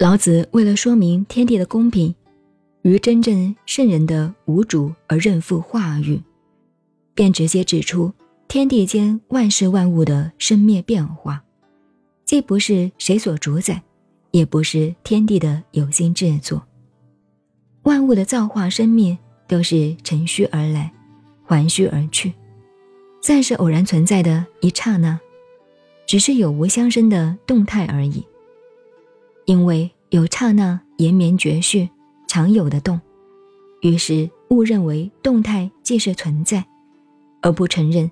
老子为了说明天地的公平，与真正圣人的无主而任负化育，便直接指出天地间万事万物的生灭变化，既不是谁所主宰，也不是天地的有心制作。万物的造化生灭都是乘虚而来，还虚而去，暂时偶然存在的一刹那，只是有无相生的动态而已。因为有刹那延绵绝续、常有的动，于是误认为动态既是存在，而不承认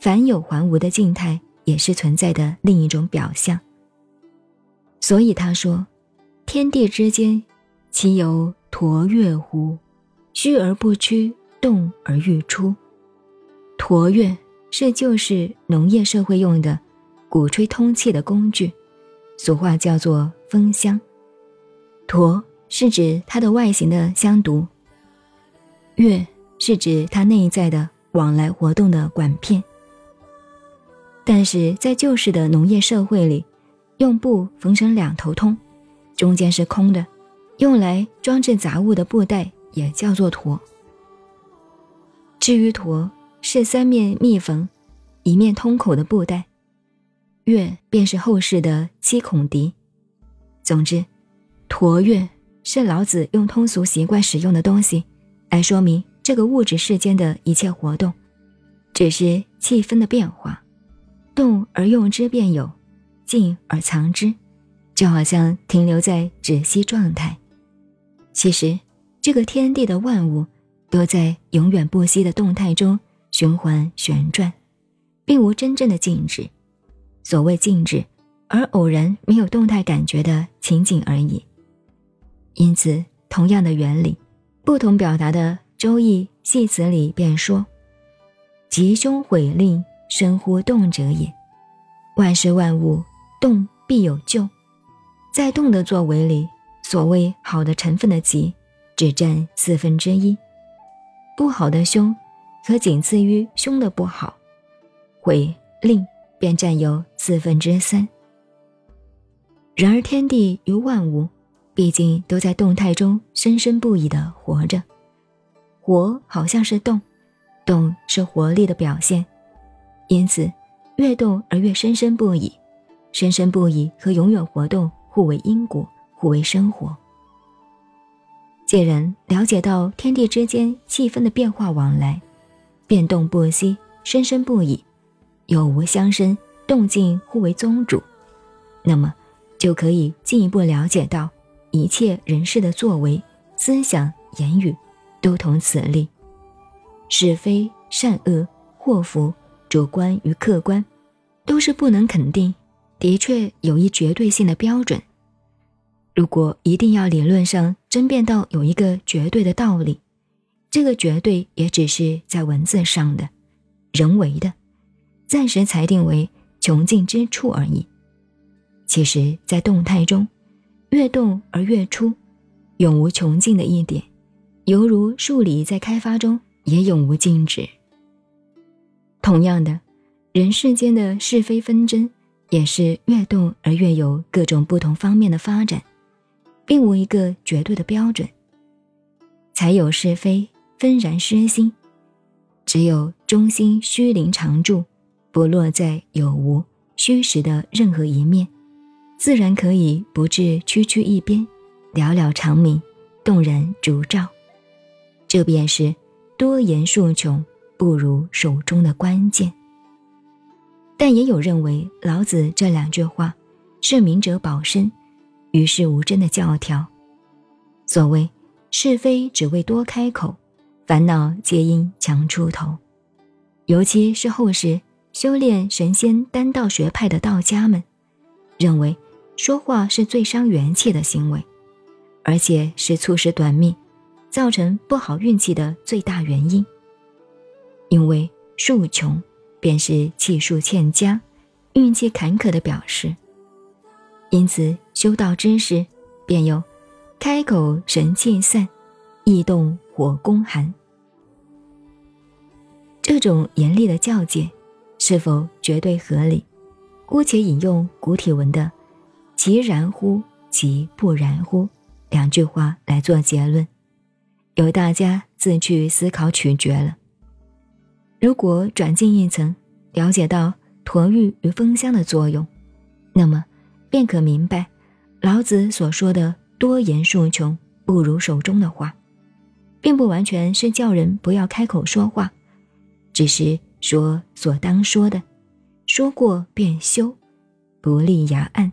凡有还无的静态也是存在的另一种表象。所以他说：“天地之间，其有橐越乎？虚而不屈，动而欲出。橐越是就是农业社会用的鼓吹通气的工具，俗话叫做。”风箱，橐是指它的外形的相读，月是指它内在的往来活动的管片。但是在旧式的农业社会里，用布缝成两头通，中间是空的，用来装置杂物的布袋也叫做橐。至于橐是三面密缝，一面通口的布袋，月便是后世的七孔笛。总之，橐越是老子用通俗习惯使用的东西，来说明这个物质世间的一切活动，只是气氛的变化，动而用之便有，静而藏之，就好像停留在止息状态。其实，这个天地的万物都在永远不息的动态中循环旋转，并无真正的静止。所谓静止。而偶然没有动态感觉的情景而已。因此，同样的原理，不同表达的《周易》系辞里便说：“吉凶毁令，生乎动者也。万事万物，动必有救。在动的作为里，所谓好的成分的吉，只占四分之一；不好的凶，则仅次于凶的不好，毁令便占有四分之三。”然而，天地与万物，毕竟都在动态中生生不已的活着。活好像是动，动是活力的表现，因此，越动而越生生不已。生生不已和永远活动互为因果，互为生活。既然了解到天地之间气氛的变化往来，变动不息，生生不已，有无相生，动静互为宗主，那么。就可以进一步了解到，一切人事的作为、思想、言语，都同此例。是非、善恶、祸福、主观与客观，都是不能肯定，的确有一绝对性的标准。如果一定要理论上争辩到有一个绝对的道理，这个绝对也只是在文字上的、人为的，暂时裁定为穷尽之处而已。其实，在动态中，越动而越出，永无穷尽的一点，犹如数理在开发中也永无静止。同样的，人世间的是非纷争，也是越动而越有各种不同方面的发展，并无一个绝对的标准。才有是非纷然失心，只有中心虚灵常驻，不落在有无虚实的任何一面。自然可以不至区区一边，寥寥长鸣，动人烛照。这便是多言数穷，不如手中的关键。但也有认为老子这两句话是明哲保身、与世无争的教条。所谓是非只为多开口，烦恼皆因强出头。尤其是后世修炼神仙丹道学派的道家们，认为。说话是最伤元气的行为，而且是促使短命、造成不好运气的最大原因。因为数穷便是气数欠佳、运气坎坷的表示。因此，修道之时便有“开口神气散，意动火攻寒”这种严厉的教诫，是否绝对合理？姑且引用古体文的。其然乎？其不然乎？两句话来做结论，由大家自去思考取决了。如果转进一层，了解到驼玉与风香的作用，那么便可明白老子所说的“多言数穷，不如手中的话”，并不完全是叫人不要开口说话，只是说所当说的，说过便休，不立牙案，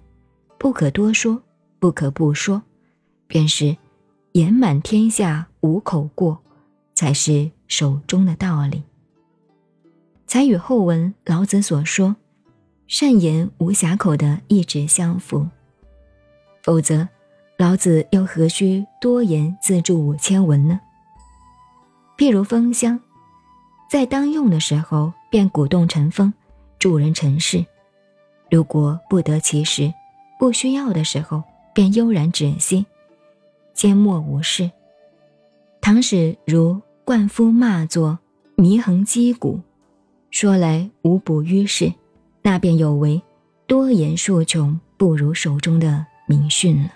不可多说，不可不说。便是言满天下无口过，才是手中的道理。才与后文老子所说“善言无瑕口”的意志相符。否则，老子又何须多言自著五千文呢？譬如风香，在当用的时候便鼓动成风，助人成事；如果不得其时，不需要的时候，便悠然止息。缄默无事。倘使如灌夫骂作祢衡击鼓，说来无补于事，那便有违多言数穷，不如手中的名训了。